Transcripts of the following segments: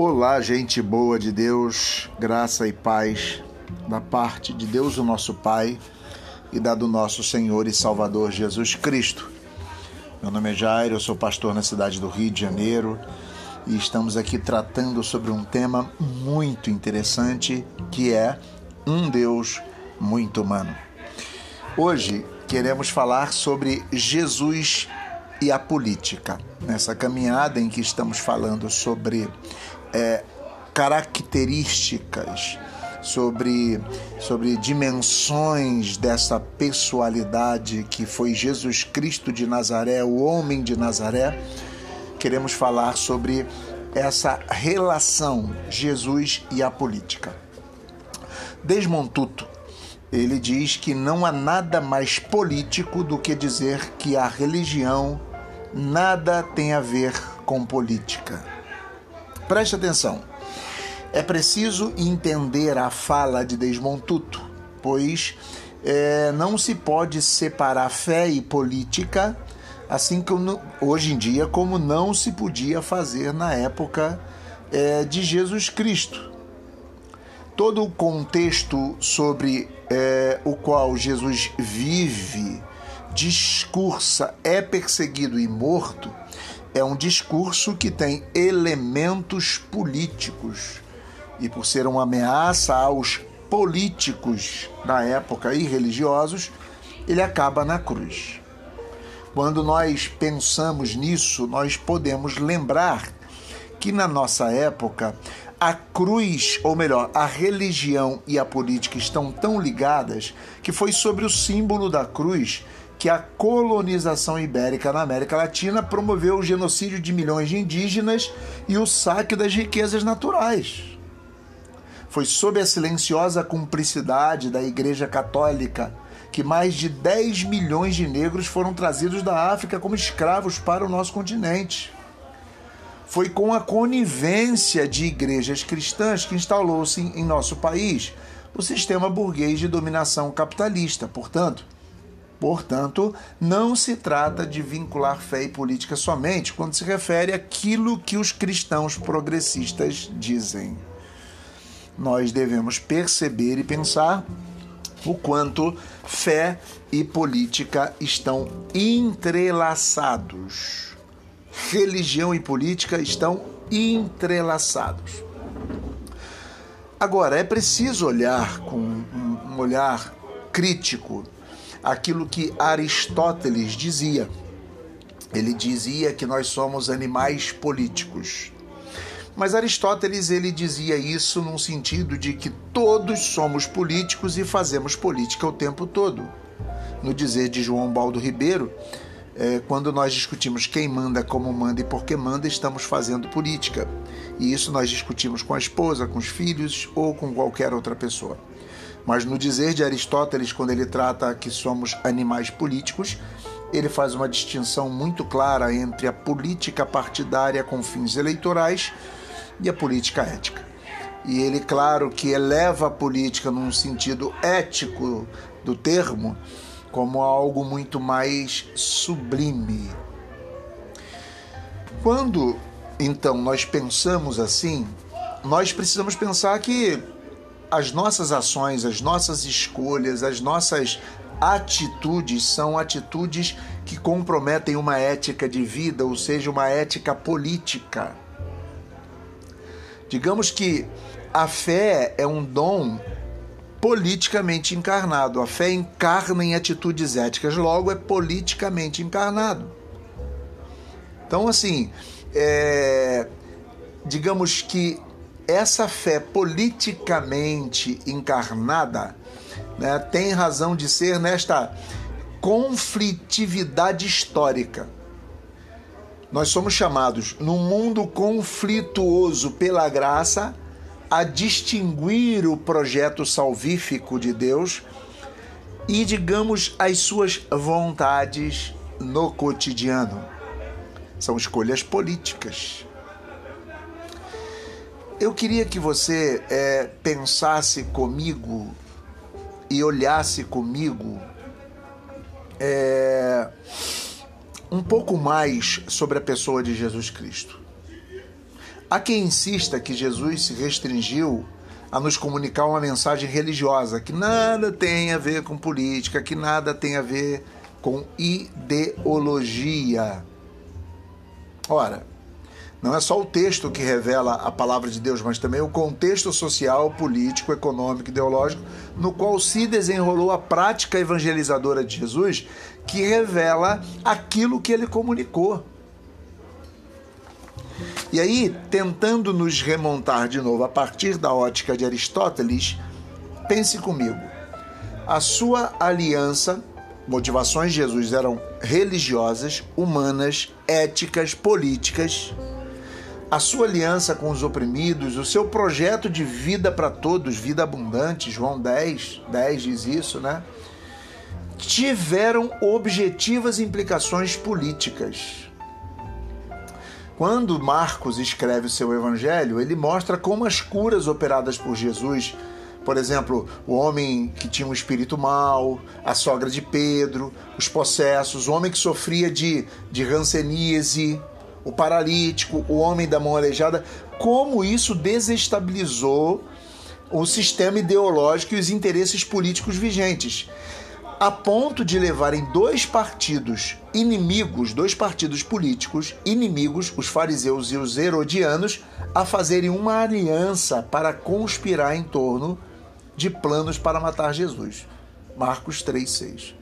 Olá, gente boa de Deus, graça e paz da parte de Deus, o nosso Pai, e da do nosso Senhor e Salvador Jesus Cristo. Meu nome é Jairo, eu sou pastor na cidade do Rio de Janeiro e estamos aqui tratando sobre um tema muito interessante que é um Deus muito humano. Hoje queremos falar sobre Jesus e a política. Nessa caminhada em que estamos falando sobre é, características, sobre, sobre dimensões dessa pessoalidade que foi Jesus Cristo de Nazaré, o homem de Nazaré, queremos falar sobre essa relação Jesus e a política. Desmond Tutu, ele diz que não há nada mais político do que dizer que a religião nada tem a ver com política. Preste atenção. É preciso entender a fala de Desmond Tutu, pois é, não se pode separar fé e política, assim como hoje em dia, como não se podia fazer na época é, de Jesus Cristo. Todo o contexto sobre é, o qual Jesus vive discursa, é perseguido e morto, é um discurso que tem elementos políticos. E por ser uma ameaça aos políticos da época e religiosos, ele acaba na cruz. Quando nós pensamos nisso, nós podemos lembrar que na nossa época a cruz, ou melhor, a religião e a política estão tão ligadas que foi sobre o símbolo da cruz que a colonização ibérica na América Latina promoveu o genocídio de milhões de indígenas e o saque das riquezas naturais. Foi sob a silenciosa cumplicidade da Igreja Católica que mais de 10 milhões de negros foram trazidos da África como escravos para o nosso continente. Foi com a conivência de igrejas cristãs que instalou-se em nosso país o sistema burguês de dominação capitalista. Portanto, Portanto, não se trata de vincular fé e política somente quando se refere àquilo que os cristãos progressistas dizem. Nós devemos perceber e pensar o quanto fé e política estão entrelaçados. Religião e política estão entrelaçados. Agora, é preciso olhar com um olhar crítico aquilo que Aristóteles dizia. Ele dizia que nós somos animais políticos. Mas Aristóteles ele dizia isso num sentido de que todos somos políticos e fazemos política o tempo todo. No dizer de João Baldo Ribeiro, é, quando nós discutimos quem manda, como manda e por que manda, estamos fazendo política. E isso nós discutimos com a esposa, com os filhos ou com qualquer outra pessoa. Mas no dizer de Aristóteles, quando ele trata que somos animais políticos, ele faz uma distinção muito clara entre a política partidária com fins eleitorais e a política ética. E ele, claro, que eleva a política num sentido ético do termo como algo muito mais sublime. Quando então nós pensamos assim, nós precisamos pensar que as nossas ações, as nossas escolhas, as nossas atitudes são atitudes que comprometem uma ética de vida, ou seja, uma ética política. Digamos que a fé é um dom politicamente encarnado. A fé encarna em atitudes éticas, logo é politicamente encarnado. Então, assim, é, digamos que essa fé politicamente encarnada né, tem razão de ser nesta conflitividade histórica. Nós somos chamados, num mundo conflituoso pela graça, a distinguir o projeto salvífico de Deus e, digamos, as suas vontades no cotidiano. São escolhas políticas eu queria que você é, pensasse comigo e olhasse comigo é, um pouco mais sobre a pessoa de Jesus Cristo. Há quem insista que Jesus se restringiu a nos comunicar uma mensagem religiosa que nada tem a ver com política, que nada tem a ver com ideologia. Ora, não é só o texto que revela a palavra de Deus, mas também o contexto social, político, econômico, ideológico no qual se desenrolou a prática evangelizadora de Jesus, que revela aquilo que ele comunicou. E aí, tentando nos remontar de novo a partir da ótica de Aristóteles, pense comigo. A sua aliança, motivações de Jesus eram religiosas, humanas, éticas, políticas. A sua aliança com os oprimidos, o seu projeto de vida para todos, vida abundante, João 10, 10 diz isso, né? Tiveram objetivas implicações políticas quando Marcos escreve o seu evangelho, ele mostra como as curas operadas por Jesus, por exemplo, o homem que tinha um espírito mau, a sogra de Pedro, os possessos, o homem que sofria de, de ranceníase, o paralítico, o homem da mão aleijada, como isso desestabilizou o sistema ideológico e os interesses políticos vigentes a ponto de levarem dois partidos inimigos, dois partidos políticos inimigos, os fariseus e os herodianos, a fazerem uma aliança para conspirar em torno de planos para matar Jesus. Marcos 3:6.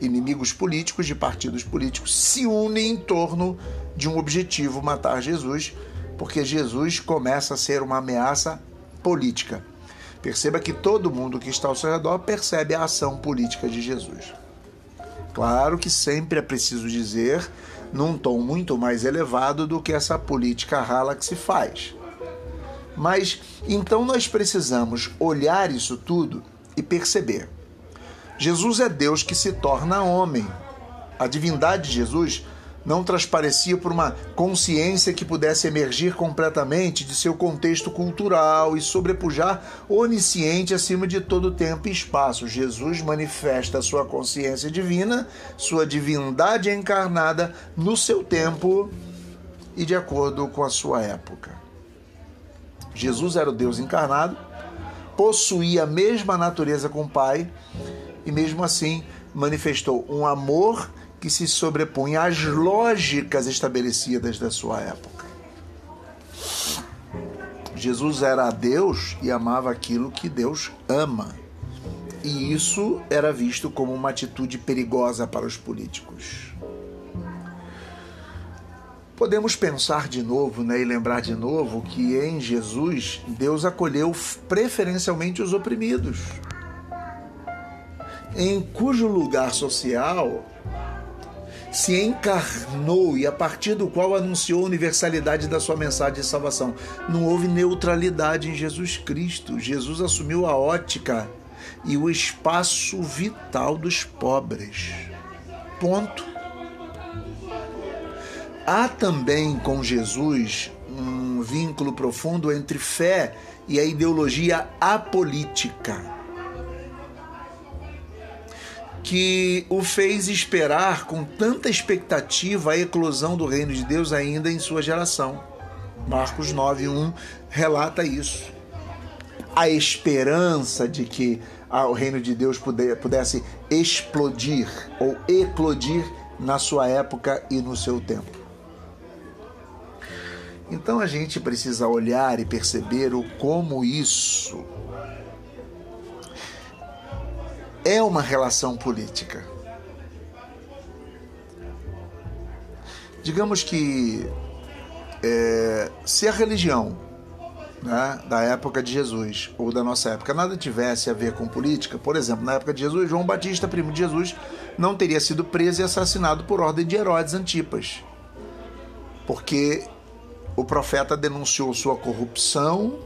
Inimigos políticos de partidos políticos se unem em torno de um objetivo matar Jesus, porque Jesus começa a ser uma ameaça política. Perceba que todo mundo que está ao seu redor percebe a ação política de Jesus. Claro que sempre é preciso dizer num tom muito mais elevado do que essa política rala que se faz. Mas então nós precisamos olhar isso tudo e perceber. Jesus é Deus que se torna homem. A divindade de Jesus não transparecia por uma consciência que pudesse emergir completamente de seu contexto cultural e sobrepujar onisciente acima de todo tempo e espaço. Jesus manifesta sua consciência divina, sua divindade encarnada no seu tempo e de acordo com a sua época. Jesus era o Deus encarnado, possuía a mesma natureza com o Pai e mesmo assim manifestou um amor que se sobrepunha às lógicas estabelecidas da sua época. Jesus era Deus e amava aquilo que Deus ama. E isso era visto como uma atitude perigosa para os políticos. Podemos pensar de novo né, e lembrar de novo que em Jesus Deus acolheu preferencialmente os oprimidos, em cujo lugar social se encarnou e a partir do qual anunciou a universalidade da sua mensagem de salvação. Não houve neutralidade em Jesus Cristo. Jesus assumiu a ótica e o espaço vital dos pobres. Ponto. Há também com Jesus um vínculo profundo entre fé e a ideologia apolítica que o fez esperar com tanta expectativa a eclosão do reino de Deus ainda em sua geração. Marcos 9:1 relata isso. A esperança de que o reino de Deus pudesse explodir ou eclodir na sua época e no seu tempo. Então a gente precisa olhar e perceber o como isso é uma relação política. Digamos que é, se a religião né, da época de Jesus ou da nossa época nada tivesse a ver com política, por exemplo, na época de Jesus, João Batista, primo de Jesus, não teria sido preso e assassinado por ordem de Herodes Antipas, porque o profeta denunciou sua corrupção,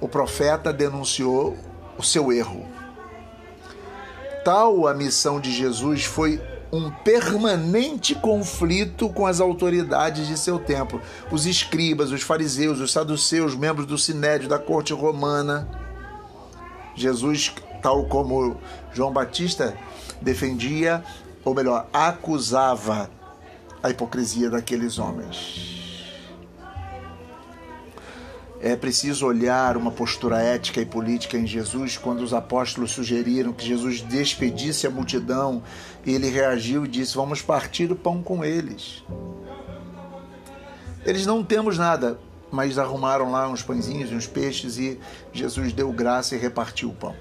o profeta denunciou o seu erro tal a missão de Jesus foi um permanente conflito com as autoridades de seu tempo, os escribas, os fariseus, os saduceus, membros do sinédrio da corte romana. Jesus, tal como João Batista, defendia, ou melhor, acusava a hipocrisia daqueles homens. É preciso olhar uma postura ética e política em Jesus quando os apóstolos sugeriram que Jesus despedisse a multidão ele reagiu e disse: Vamos partir o pão com eles. Eles não temos nada, mas arrumaram lá uns pãezinhos e uns peixes e Jesus deu graça e repartiu o pão.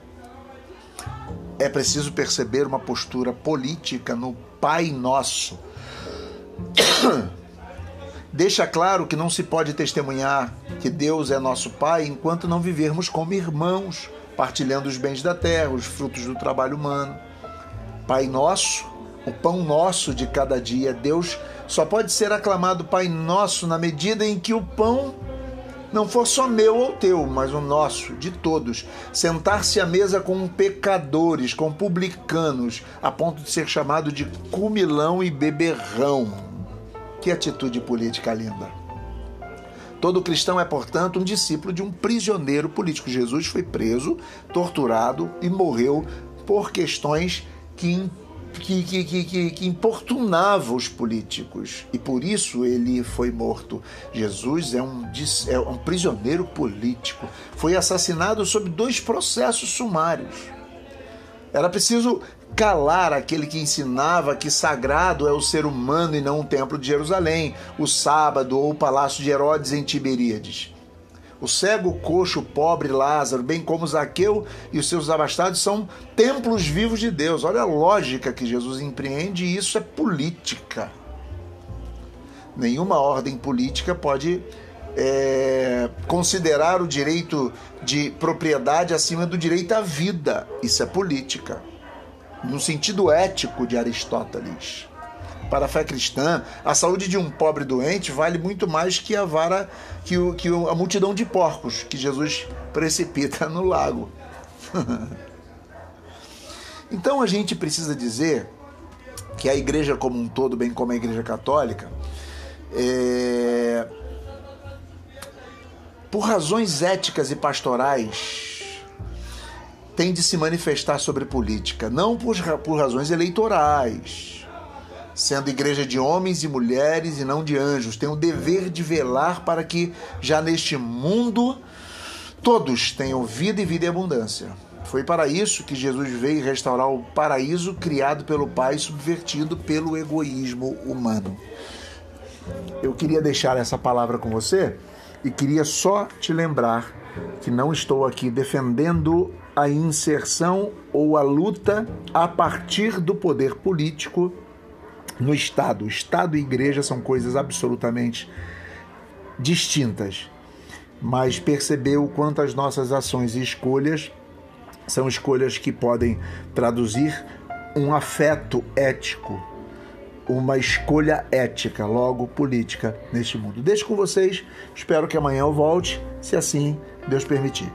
É preciso perceber uma postura política no Pai Nosso deixa claro que não se pode testemunhar que Deus é nosso Pai enquanto não vivermos como irmãos, partilhando os bens da terra, os frutos do trabalho humano. Pai nosso, o pão nosso de cada dia, Deus só pode ser aclamado Pai nosso na medida em que o pão não for só meu ou teu, mas o nosso, de todos. Sentar-se à mesa com pecadores, com publicanos, a ponto de ser chamado de cumilão e beberrão. Que atitude política linda! Todo cristão é, portanto, um discípulo de um prisioneiro político. Jesus foi preso, torturado e morreu por questões que que, que, que, que, importunava os políticos e por isso ele foi morto. Jesus é um, é um prisioneiro político, foi assassinado sob dois processos sumários. Era preciso calar aquele que ensinava que sagrado é o ser humano e não o templo de Jerusalém, o sábado ou o palácio de Herodes em Tiberíades. O cego, coxo, pobre Lázaro, bem como Zaqueu e os seus abastados são templos vivos de Deus. Olha a lógica que Jesus empreende e isso é política. Nenhuma ordem política pode é, considerar o direito de propriedade acima do direito à vida. Isso é política no sentido ético de Aristóteles. Para a fé cristã, a saúde de um pobre doente vale muito mais que a vara, que, o, que a multidão de porcos que Jesus precipita no lago. então a gente precisa dizer que a igreja como um todo, bem como a igreja católica, é... por razões éticas e pastorais, tem de se manifestar sobre política, não por, por razões eleitorais. Sendo igreja de homens e mulheres e não de anjos, tem o dever de velar para que, já neste mundo, todos tenham vida e vida em abundância. Foi para isso que Jesus veio restaurar o paraíso criado pelo Pai, subvertido pelo egoísmo humano. Eu queria deixar essa palavra com você e queria só te lembrar que não estou aqui defendendo a inserção ou a luta a partir do poder político no Estado. Estado e igreja são coisas absolutamente distintas, mas perceber o quanto as nossas ações e escolhas são escolhas que podem traduzir um afeto ético, uma escolha ética, logo política neste mundo. Deixo com vocês, espero que amanhã eu volte, se assim Deus permitir.